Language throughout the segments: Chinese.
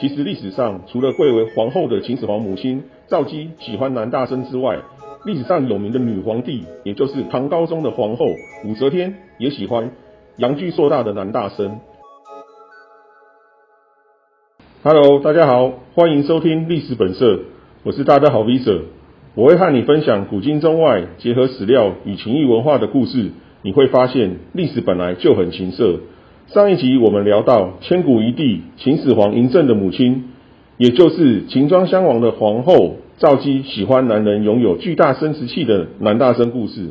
其实历史上除了贵为皇后的秦始皇母亲赵姬喜欢男大生之外，历史上有名的女皇帝，也就是唐高宗的皇后武则天，也喜欢阳具硕大的男大生。Hello，大家好，欢迎收听历史本色，我是大家好 Visa，我会和你分享古今中外结合史料与情谊文化的故事。你会发现历史本来就很情色。上一集我们聊到千古一帝秦始皇嬴政的母亲，也就是秦庄襄王的皇后赵姬喜欢男人拥有巨大生殖器的男大生故事。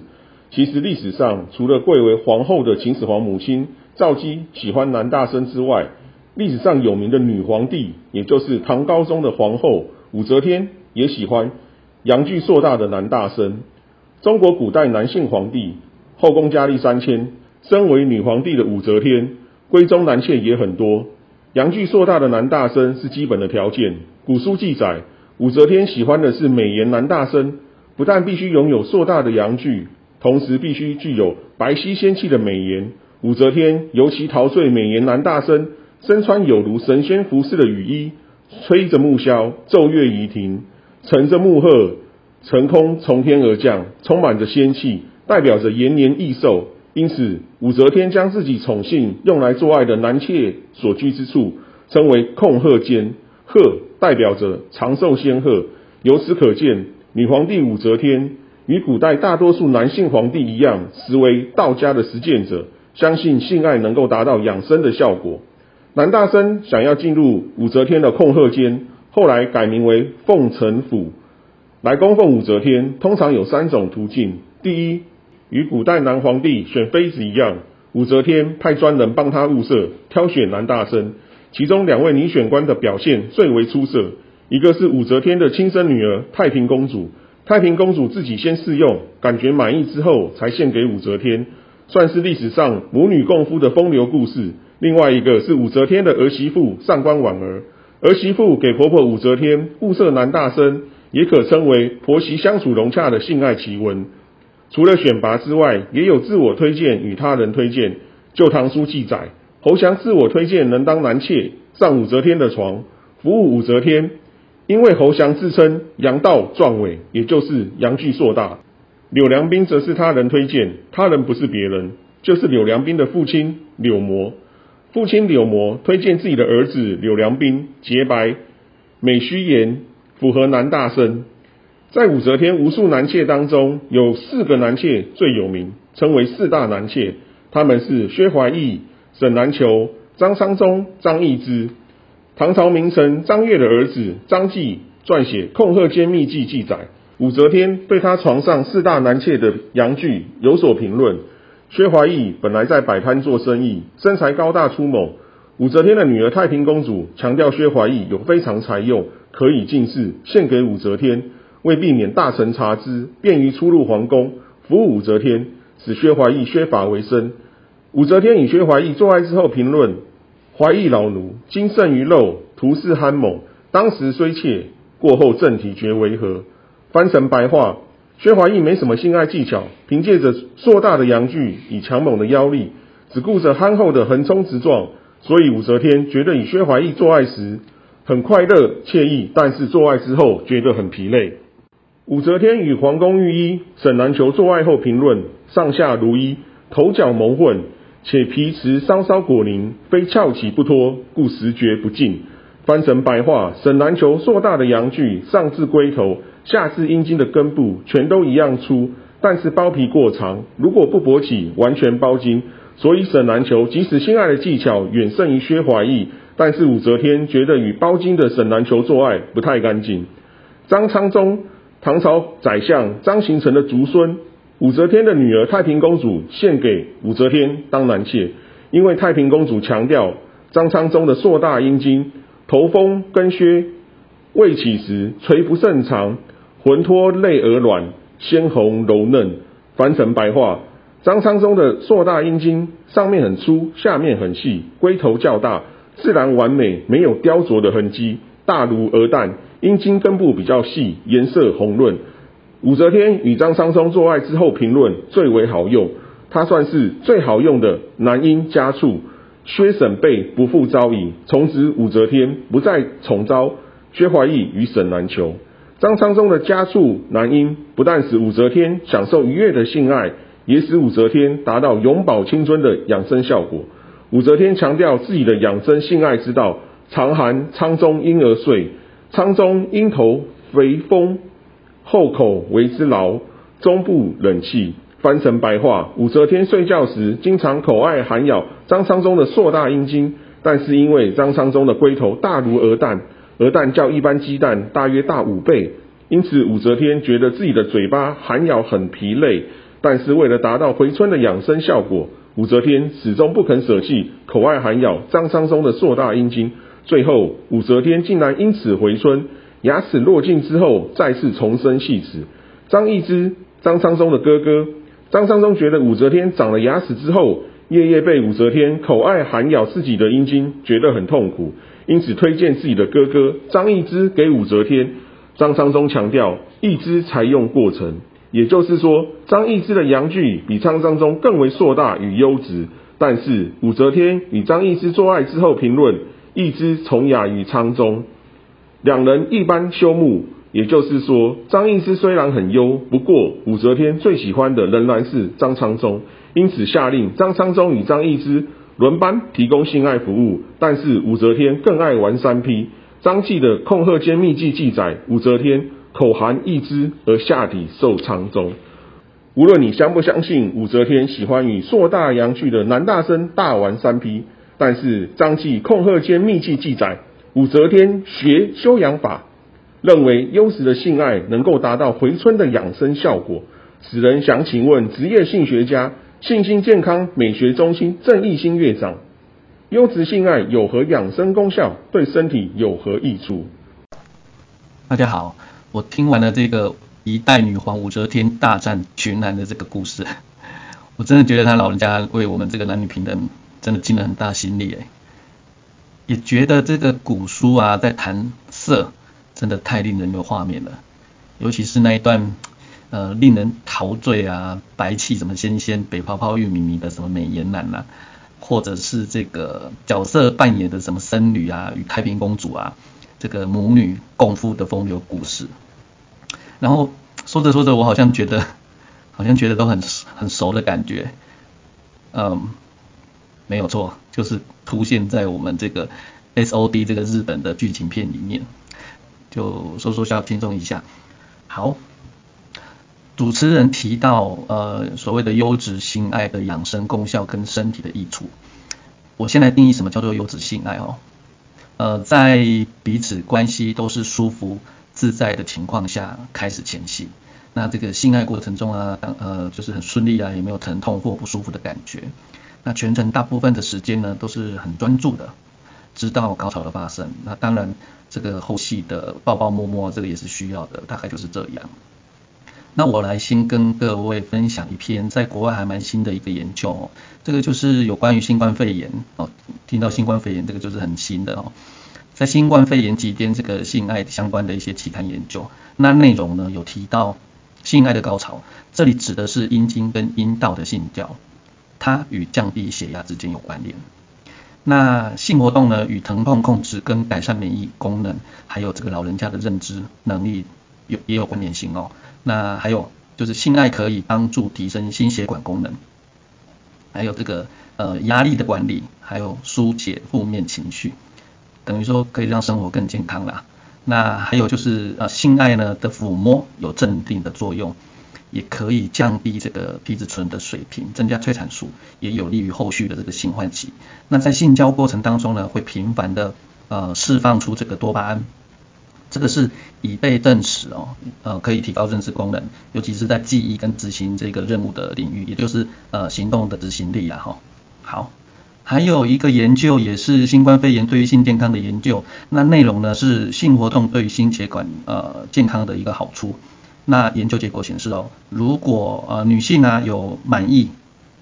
其实历史上除了贵为皇后的秦始皇母亲赵姬喜欢男大生之外，历史上有名的女皇帝，也就是唐高宗的皇后武则天，也喜欢阳具硕大的男大生。中国古代男性皇帝。后宫佳丽三千，身为女皇帝的武则天，闺中男妾也很多。阳具硕大的男大生是基本的条件。古书记载，武则天喜欢的是美颜男大生，不但必须拥有硕大的阳具，同时必须具有白皙仙气的美颜。武则天尤其陶醉美颜男大生，身穿有如神仙服饰的羽衣，吹着木箫，奏乐仪亭，乘着木鹤，乘空从天而降，充满着仙气。代表着延年益寿，因此武则天将自己宠幸用来做爱的男妾所居之处称为控鹤间，鹤代表着长寿仙鹤。由此可见，女皇帝武则天与古代大多数男性皇帝一样，实为道家的实践者，相信性爱能够达到养生的效果。男大生想要进入武则天的控鹤间，后来改名为凤城府，来供奉武则天，通常有三种途径：第一，与古代男皇帝选妃子一样，武则天派专人帮他物色、挑选男大生。其中两位女选官的表现最为出色，一个是武则天的亲生女儿太平公主，太平公主自己先试用，感觉满意之后才献给武则天，算是历史上母女共夫的风流故事。另外一个是武则天的儿媳妇上官婉儿，儿媳妇给婆婆武则天物色男大生，也可称为婆媳相处融洽的性爱奇闻。除了选拔之外，也有自我推荐与他人推荐。《旧唐书》记载，侯祥自我推荐能当男妾，上武则天的床，服务武则天。因为侯祥自称阳道壮伟，也就是阳具硕大。柳良斌则是他人推荐，他人不是别人，就是柳良斌的父亲柳模。父亲柳模推荐自己的儿子柳良斌，洁白、美须颜，符合男大生。在武则天无数男妾当中，有四个男妾最有名，称为四大男妾。他们是薛怀义、沈南球、张昌宗、张易之。唐朝名臣张悦的儿子张继撰写《控鹤间秘记》，记载武则天对他床上四大男妾的阳具有所评论。薛怀义本来在摆摊做生意，身材高大粗猛。武则天的女儿太平公主强调薛怀义有非常才用，可以进士，献给武则天。为避免大臣察之，便于出入皇宫，服务武则天，使薛怀义削发为生。武则天与薛怀义做爱之后，评论：怀义老奴，精胜于肉，徒似憨猛。当时虽怯，过后正体觉为何？翻成白话：薛怀义没什么性爱技巧，凭借着硕大的阳具与强猛的腰力，只顾着憨厚的横冲直撞，所以武则天觉得与薛怀义做爱时很快乐惬意，但是做爱之后觉得很疲累。武则天与皇宫御医沈南球做爱后评论：上下如一，头角蒙混，且皮池稍稍果凝，非翘起不脱，故时觉不尽。翻成白话：沈南球硕大的阳具，上至龟头，下至阴茎的根部，全都一样粗，但是包皮过长，如果不勃起，完全包茎。所以沈南球即使性爱的技巧远胜于薛怀义，但是武则天觉得与包茎的沈南球做爱不太干净。张昌宗。唐朝宰相张行成的族孙，武则天的女儿太平公主献给武则天当男妾，因为太平公主强调张昌宗的硕大阴茎，头峰根削，未起时垂不甚长，浑脱内而卵，鲜红柔嫩。翻成白话，张昌宗的硕大阴茎上面很粗，下面很细，龟头较大，自然完美，没有雕琢的痕迹，大如鹅蛋。阴茎根部比较细，颜色红润。武则天与张昌宗做爱之后评论最为好用，它算是最好用的男阴加醋，薛沈备不复招矣，从此武则天不再宠招薛怀义与沈南求。张昌宗的家畜男婴，不但使武则天享受愉悦的性爱，也使武则天达到永葆青春的养生效果。武则天强调自己的养生性爱之道，常含昌宗婴儿睡，昌宗婴头肥丰，后口为之牢，中部冷气。翻成白话，武则天睡觉时经常口爱含咬张昌宗的硕大阴茎，但是因为张昌宗的龟头大如鹅蛋。鹅蛋较一般鸡蛋大约大五倍，因此武则天觉得自己的嘴巴含咬很疲累。但是为了达到回春的养生效果，武则天始终不肯舍弃口爱含咬张昌宗的硕大阴茎。最后，武则天竟然因此回春，牙齿落尽之后再次重生细齿。张易之，张昌宗的哥哥，张昌宗觉得武则天长了牙齿之后，夜夜被武则天口爱含咬自己的阴茎，觉得很痛苦。因此推荐自己的哥哥张易之给武则天。张昌宗强调，易之才用过程，也就是说，张易之的阳具比张昌宗更为硕大与优质。但是武则天与张易之做爱之后评论，易之从雅于昌中，两人一般休沐。也就是说，张易之虽然很优，不过武则天最喜欢的仍然是张昌宗，因此下令张昌宗与张易之。轮班提供性爱服务，但是武则天更爱玩三 P。张继的《控鹤间秘记》记载，武则天口含一支而下体受昌中。无论你相不相信武则天喜欢与硕大阳具的男大生大玩三 P，但是张继《控鹤间秘记》记载，武则天学修养法，认为优质的性爱能够达到回春的养生效果。此人想请问职业性学家。信心健康美学中心郑义兴院长，优质性爱有何养生功效？对身体有何益处？大家好，我听完了这个一代女皇武则天大战群男的这个故事，我真的觉得他老人家为我们这个男女平等真的尽了很大心力哎，也觉得这个古书啊在谈色，真的太令人有画面了，尤其是那一段。呃，令人陶醉啊，白气什么纤纤，北泡泡玉米米的什么美颜男呐，或者是这个角色扮演的什么僧侣啊，与太平公主啊，这个母女共夫的风流故事。然后说着说着，我好像觉得，好像觉得都很很熟的感觉。嗯，没有错，就是出现在我们这个 S O D 这个日本的剧情片里面。就说说笑轻松一下，好。主持人提到，呃，所谓的优质性爱的养生功效跟身体的益处。我现在定义什么叫做优质性爱哦？呃，在彼此关系都是舒服自在的情况下开始前戏，那这个性爱过程中啊，呃，就是很顺利啊，也没有疼痛或不舒服的感觉。那全程大部分的时间呢，都是很专注的，直到高潮的发生。那当然，这个后戏的抱抱摸摸，这个也是需要的，大概就是这样。那我来先跟各位分享一篇在国外还蛮新的一个研究，哦，这个就是有关于新冠肺炎哦，听到新冠肺炎这个就是很新的哦，在新冠肺炎期间这个性爱相关的一些期刊研究，那内容呢有提到性爱的高潮，这里指的是阴茎跟阴道的性交，它与降低血压之间有关联。那性活动呢与疼痛控制跟改善免疫功能，还有这个老人家的认知能力有也有关联性哦。那还有就是性爱可以帮助提升心血管功能，还有这个呃压力的管理，还有疏解负面情绪，等于说可以让生活更健康啦。那还有就是呃性爱呢的抚摸有镇定的作用，也可以降低这个皮质醇的水平，增加催产素，也有利于后续的这个性唤起。那在性交过程当中呢，会频繁的呃释放出这个多巴胺。这个是已被证实哦，呃，可以提高认知功能，尤其是在记忆跟执行这个任务的领域，也就是呃行动的执行力啊哈。好，还有一个研究也是新冠肺炎对于性健康的研究，那内容呢是性活动对于心血管呃健康的一个好处。那研究结果显示哦，如果呃女性呢有满意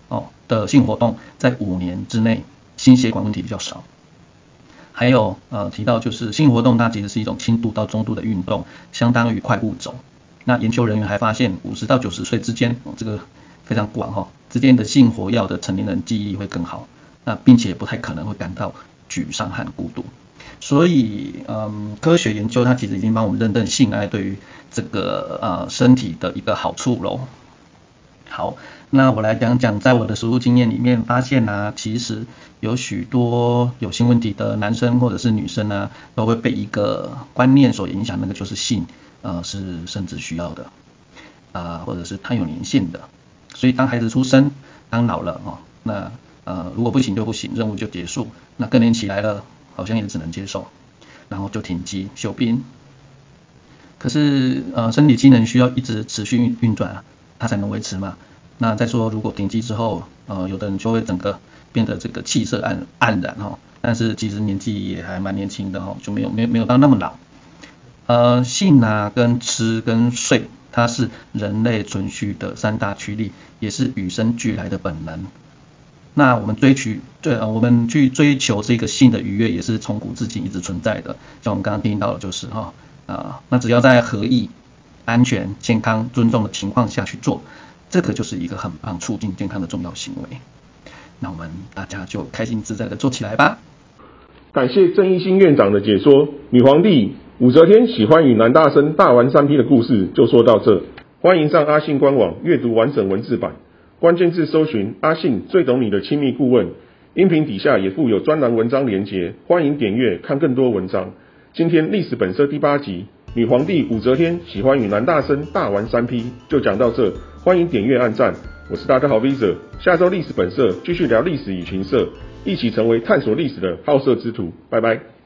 哦的性活动，在五年之内心血管问题比较少。还有呃提到就是性活动，它其实是一种轻度到中度的运动，相当于快步走。那研究人员还发现，五十到九十岁之间，这个非常广哈，之间的性活跃的成年人记忆力会更好。那并且不太可能会感到沮丧和孤独。所以，嗯，科学研究它其实已经帮我们认证性爱对于这个呃身体的一个好处喽。好，那我来讲讲，在我的实务经验里面发现呢，其实有许多有性问题的男生或者是女生呢，都会被一个观念所影响，那个就是性，呃，是生殖需要的，啊，或者是它有年限的，所以当孩子出生，当老了哦，那呃如果不行就不行，任务就结束，那更年期来了。好像也只能接受，然后就停机休兵。可是呃，生理机能需要一直持续运运转啊，它才能维持嘛。那再说，如果停机之后，呃，有的人就会整个变得这个气色黯黯然哈。但是其实年纪也还蛮年轻的哈，就没有没有没有到那么老。呃，性啊跟吃跟睡，它是人类存续的三大驱力，也是与生俱来的本能。那我们追求，对啊，我们去追求这个性的愉悦，也是从古至今一直存在的。像我们刚刚听到的，就是哈啊，那只要在合意、安全、健康、尊重的情况下去做，这个就是一个很棒促进健康的重要行为。那我们大家就开心自在的做起来吧。感谢郑义兴院长的解说。女皇帝武则天喜欢与男大生大玩三 P 的故事就说到这，欢迎上阿信官网阅读完整文字版。关键字搜寻阿信最懂你的亲密顾问，音频底下也附有专栏文章连结，欢迎点阅看更多文章。今天历史本色第八集，女皇帝武则天喜欢与男大生大玩三 P，就讲到这，欢迎点阅按赞。我是大家好 Visa，下周历史本色继续聊历史与情色，一起成为探索历史的好色之徒，拜拜。